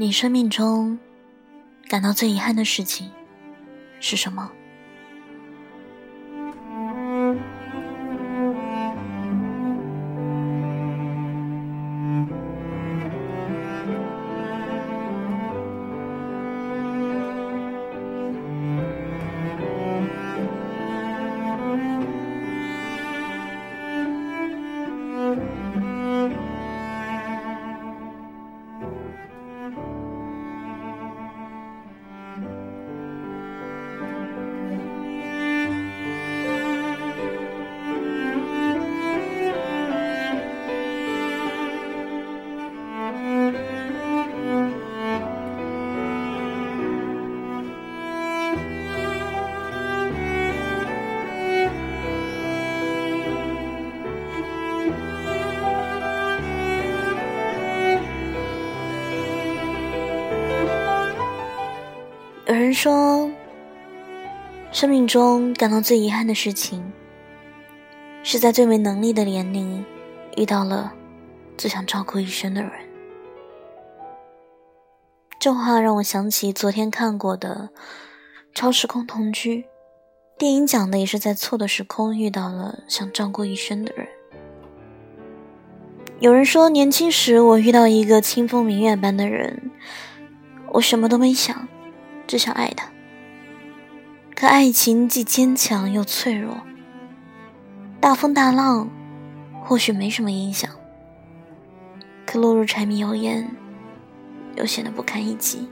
你生命中感到最遗憾的事情是什么？有人说，生命中感到最遗憾的事情，是在最没能力的年龄遇到了最想照顾一生的人。这话让我想起昨天看过的《超时空同居》，电影讲的也是在错的时空遇到了想照顾一生的人。有人说，年轻时我遇到一个清风明月般的人，我什么都没想。只想爱他，可爱情既坚强又脆弱，大风大浪或许没什么影响，可落入柴米油盐，又显得不堪一击。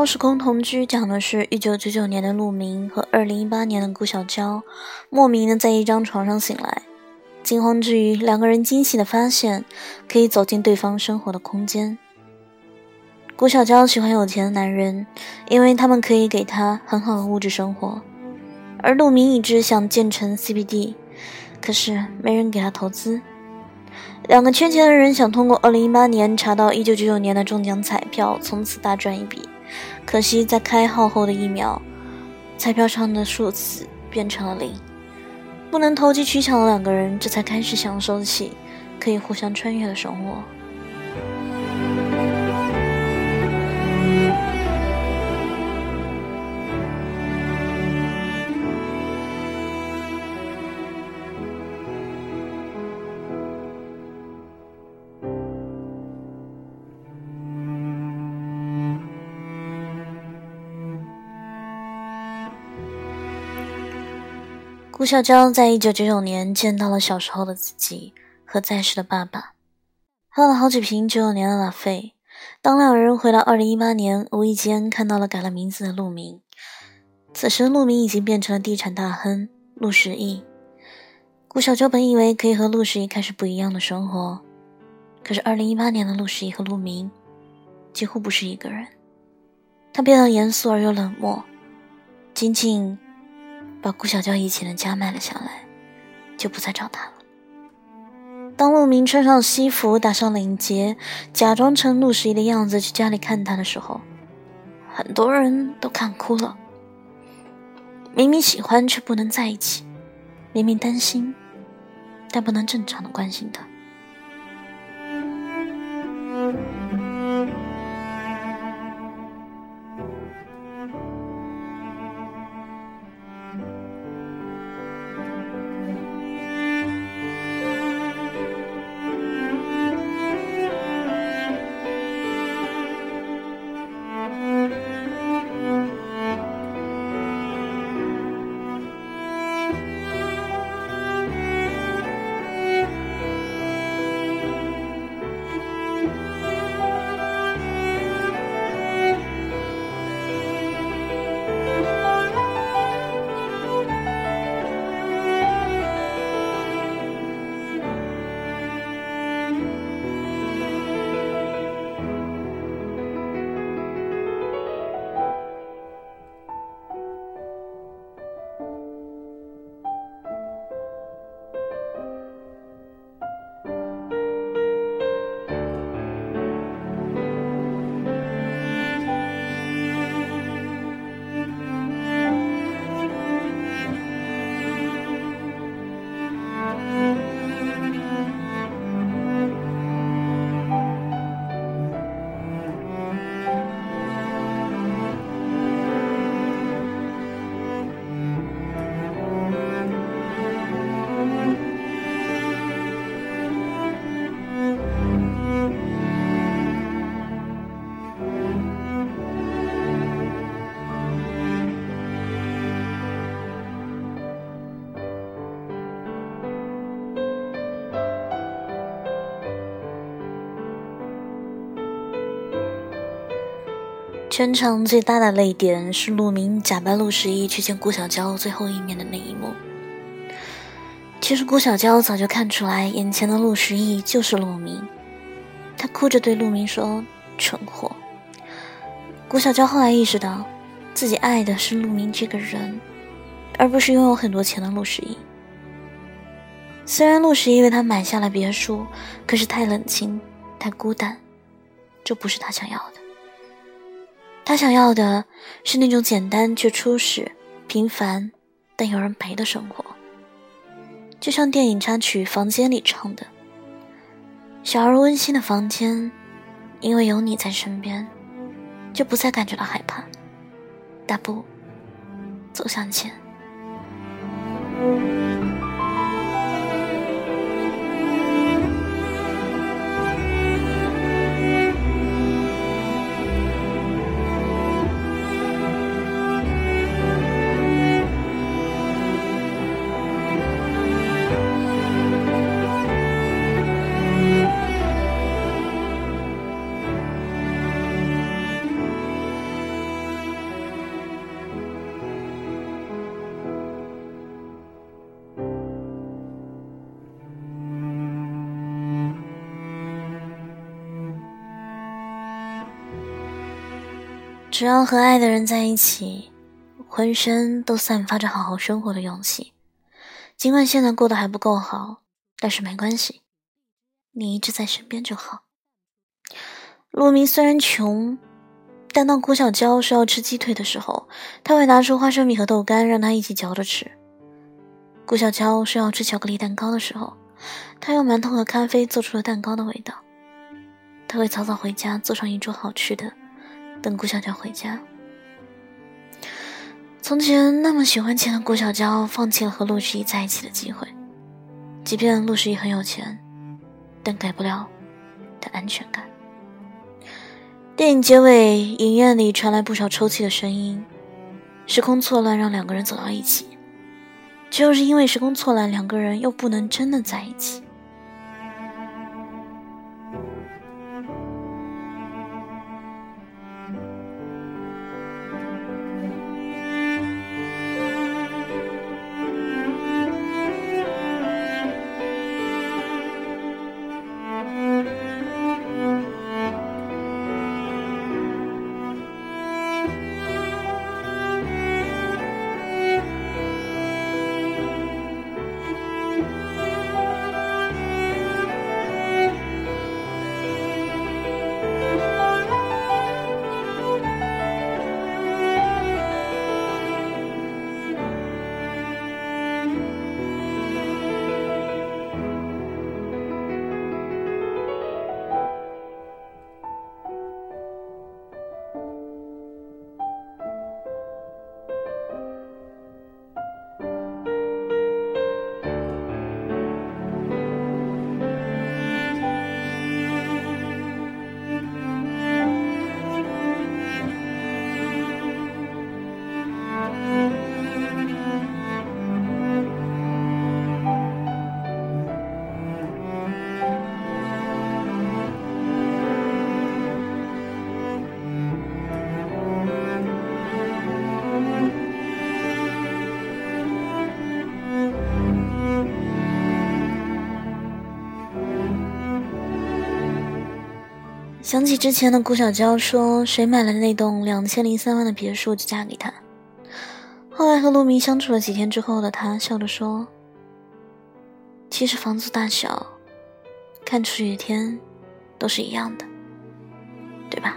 超时空同居讲的是一九九九年的陆明和二零一八年的顾小娇莫名的在一张床上醒来，惊慌之余，两个人惊喜的发现可以走进对方生活的空间。顾小娇喜欢有钱的男人，因为他们可以给她很好的物质生活，而陆明一直想建成 CBD，可是没人给他投资。两个缺钱的人想通过二零一八年查到一九九九年的中奖彩票，从此大赚一笔。可惜，在开号后的一秒，彩票上的数字变成了零。不能投机取巧的两个人，这才开始享受起可以互相穿越的生活。顾小娇在一九九九年见到了小时候的自己和在世的爸爸，喝了好几瓶九九年的拉菲。当两人回到二零一八年，无意间看到了改了名字的陆明。此时陆明已经变成了地产大亨陆十亿。顾小娇本以为可以和陆十一开始不一样的生活，可是二零一八年的陆十一和陆明几乎不是一个人。他变得严肃而又冷漠，仅仅。把顾小娇以前的家卖了下来，就不再找她了。当陆明穿上西服，打上领结，假装成陆十一的样子去家里看他的时候，很多人都看哭了。明明喜欢却不能在一起，明明担心，但不能正常的关心他。全场最大的泪点是陆明假扮陆十一去见顾小娇最后一面的那一幕。其实顾小娇早就看出来，眼前的陆十一就是陆明。她哭着对陆明说：“蠢货。”顾小娇后来意识到，自己爱的是陆明这个人，而不是拥有很多钱的陆十一。虽然陆十一为她买下了别墅，可是太冷清，太孤单，这不是她想要的。他想要的是那种简单却初始、平凡但有人陪的生活，就像电影插曲《房间》里唱的：“小而温馨的房间，因为有你在身边，就不再感觉到害怕。”大步走向前。只要和爱的人在一起，浑身都散发着好好生活的勇气。尽管现在过得还不够好，但是没关系，你一直在身边就好。陆明虽然穷，但当顾小娇说要吃鸡腿的时候，他会拿出花生米和豆干让她一起嚼着吃；顾小娇说要吃巧克力蛋糕的时候，他用馒头和咖啡做出了蛋糕的味道。他会早早回家，做上一桌好吃的。等顾小娇回家。从前那么喜欢钱的顾小娇，放弃了和陆十一在一起的机会。即便陆十一很有钱，但给不了的安全感。电影结尾，影院里传来不少抽泣的声音。时空错乱让两个人走到一起，就是因为时空错乱，两个人又不能真的在一起。想起之前的顾小娇说，谁买了那栋两千零三万的别墅就嫁给他。后来和陆明相处了几天之后的他，笑着说：“其实房子大小，看出雨天，都是一样的，对吧？”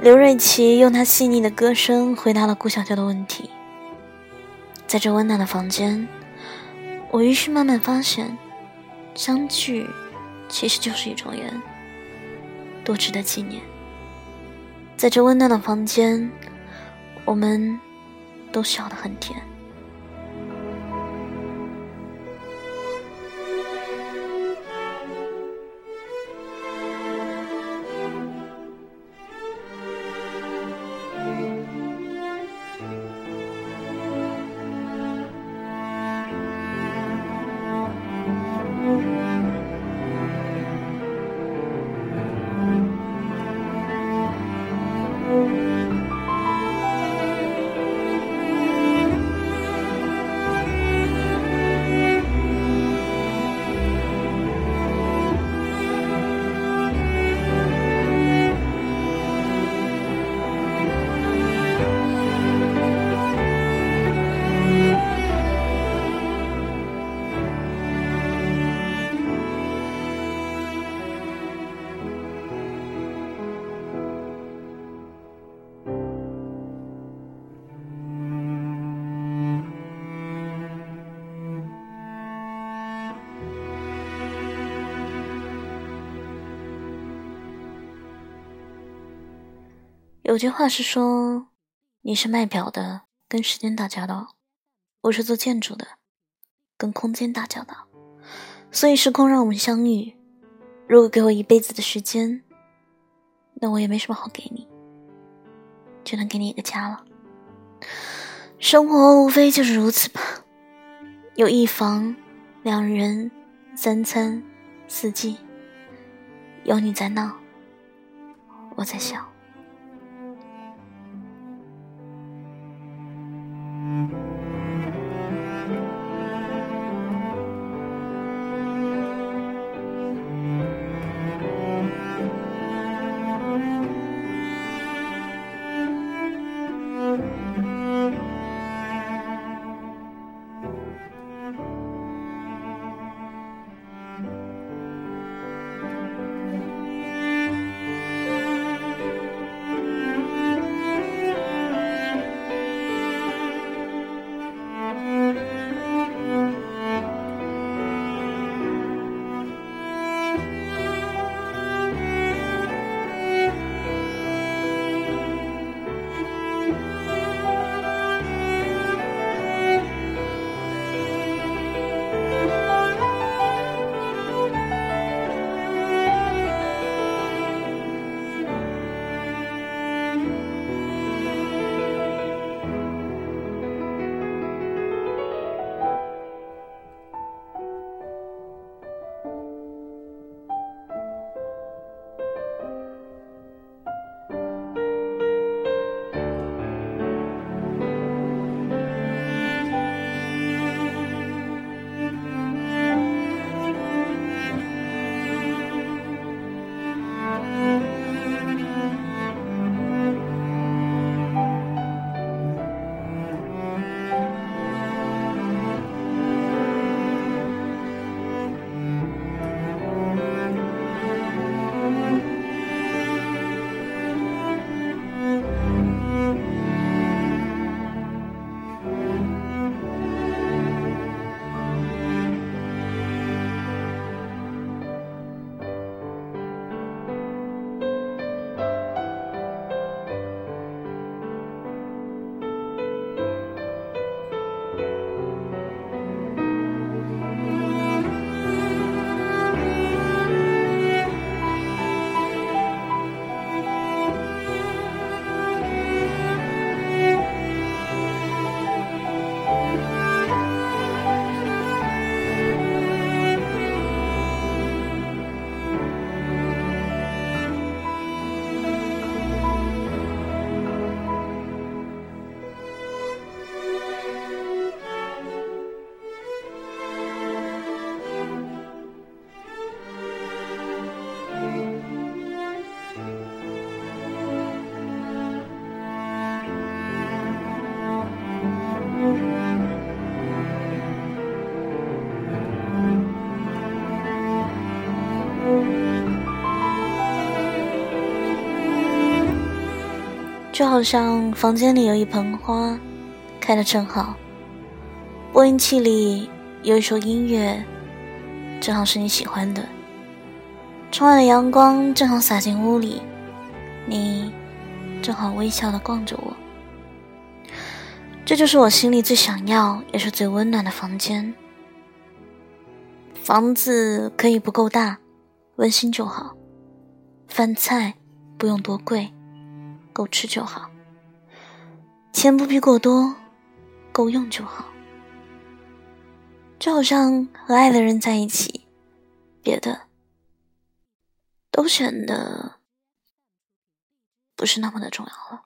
刘瑞琦用他细腻的歌声回答了顾小娇的问题。在这温暖的房间，我于是慢慢发现，相聚其实就是一种缘。多值得纪念。在这温暖的房间，我们都笑得很甜。Bye. 有句话是说，你是卖表的，跟时间打交道；我是做建筑的，跟空间打交道。所以时空让我们相遇。如果给我一辈子的时间，那我也没什么好给你，就能给你一个家了。生活无非就是如此吧，有一房两人，三餐四季，有你在闹，我在笑。就好像房间里有一盆花，开的正好。播音器里有一首音乐，正好是你喜欢的。窗外的阳光正好洒进屋里，你正好微笑的望着我。这就是我心里最想要，也是最温暖的房间。房子可以不够大，温馨就好。饭菜不用多贵。够吃就好，钱不必过多，够用就好。就好像和爱的人在一起，别的都显得不是那么的重要了。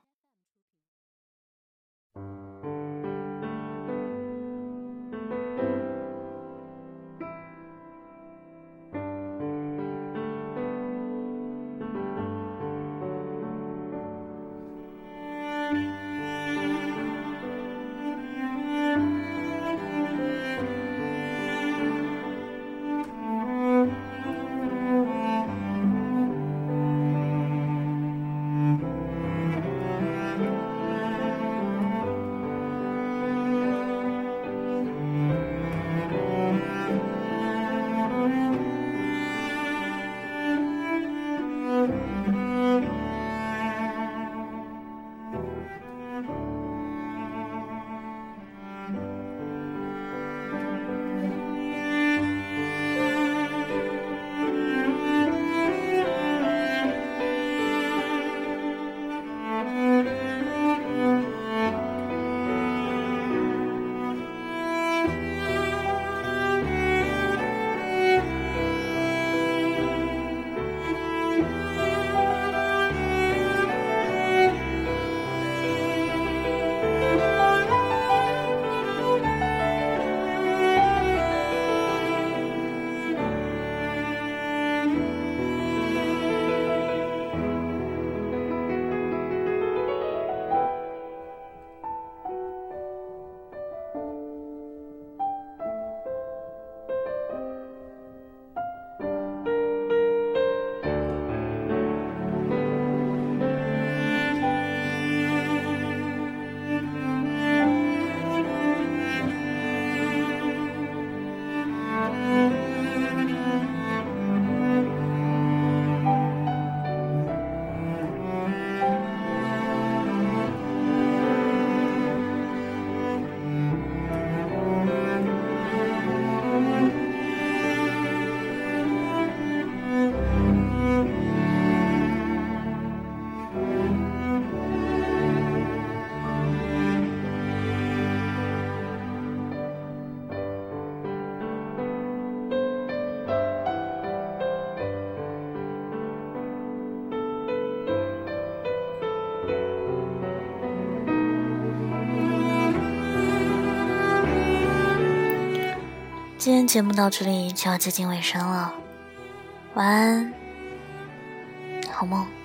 节目到这里就要接近尾声了，晚安，好梦。